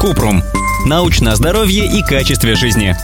Купрум. Научное здоровье и качестве жизни.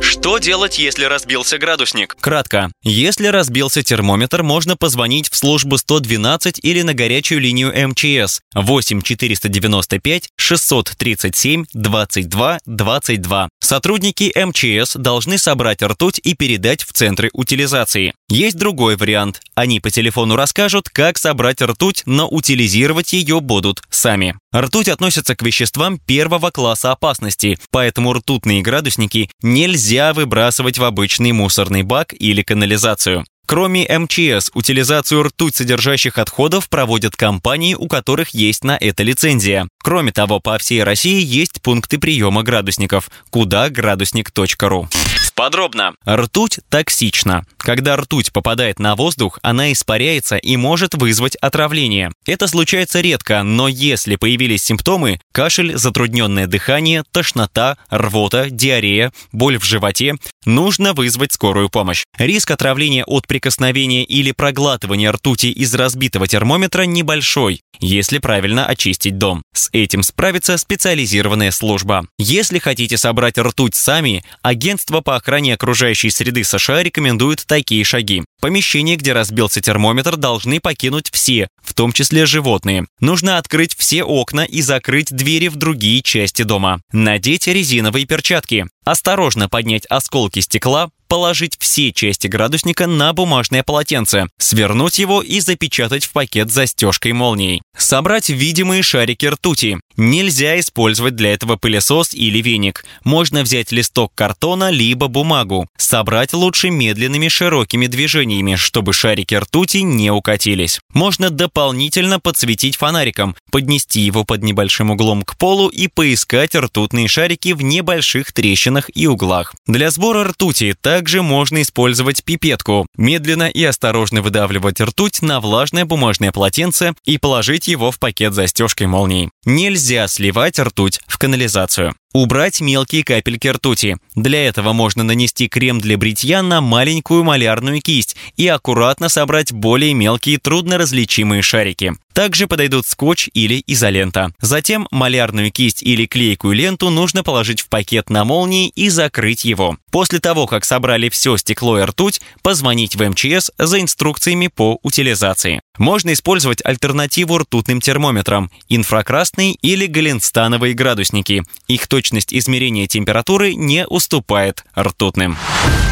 Что делать, если разбился градусник? Кратко. Если разбился термометр, можно позвонить в службу 112 или на горячую линию МЧС 8 495 637 22 22. Сотрудники МЧС должны собрать ртуть и передать в центры утилизации. Есть другой вариант. Они по телефону расскажут, как собрать ртуть, но утилизировать ее будут сами. Ртуть относится к веществам первого класса опасности, поэтому ртутные градусники нельзя выбрасывать в обычный мусорный бак или канализацию. Кроме МЧС, утилизацию ртуть содержащих отходов проводят компании, у которых есть на это лицензия. Кроме того, по всей России есть пункты приема градусников, куда градусник.ру. Подробно. Ртуть токсична. Когда ртуть попадает на воздух, она испаряется и может вызвать отравление. Это случается редко, но если появились симптомы – кашель, затрудненное дыхание, тошнота, рвота, диарея, боль в животе – нужно вызвать скорую помощь. Риск отравления от прикосновения или проглатывания ртути из разбитого термометра небольшой, если правильно очистить дом. С этим справится специализированная служба. Если хотите собрать ртуть сами, агентство по охране окружающей среды США рекомендует такие шаги. Помещение, где разбился термометр, должны покинуть все, в том числе животные. Нужно открыть все окна и закрыть двери в другие части дома. Надеть резиновые перчатки. Осторожно поднять осколки стекла, положить все части градусника на бумажное полотенце, свернуть его и запечатать в пакет застежкой молнией. Собрать видимые шарики ртути. Нельзя использовать для этого пылесос или веник. Можно взять листок картона либо бумагу. Собрать лучше медленными широкими движениями, чтобы шарики ртути не укатились. Можно дополнительно подсветить фонариком, поднести его под небольшим углом к полу и поискать ртутные шарики в небольших трещинах и углах. Для сбора ртути также можно использовать пипетку. Медленно и осторожно выдавливать ртуть на влажное бумажное полотенце и положить его в пакет застежкой молнией. Нельзя сливать ртуть в канализацию. Убрать мелкие капельки ртути. Для этого можно нанести крем для бритья на маленькую малярную кисть и аккуратно собрать более мелкие трудноразличимые шарики. Также подойдут скотч или изолента. Затем малярную кисть или клейкую ленту нужно положить в пакет на молнии и закрыть его. После того, как собрали все стекло и ртуть, позвонить в МЧС за инструкциями по утилизации. Можно использовать альтернативу ртутным термометрам – инфракрасные или галенстановые градусники. Их точность измерения температуры не уступает ртутным.